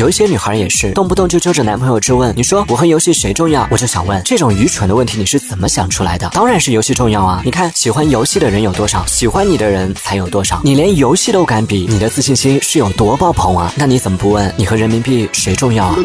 有一些女孩也是动不动就揪着男朋友质问你说我和游戏谁重要？我就想问这种愚蠢的问题你是怎么想出来的？当然是游戏重要啊你看喜欢游戏的人有多少喜欢你的人才有多少你连游戏都敢比你的自信心是有多爆棚啊？那你怎么不问？你和人民币谁重要啊？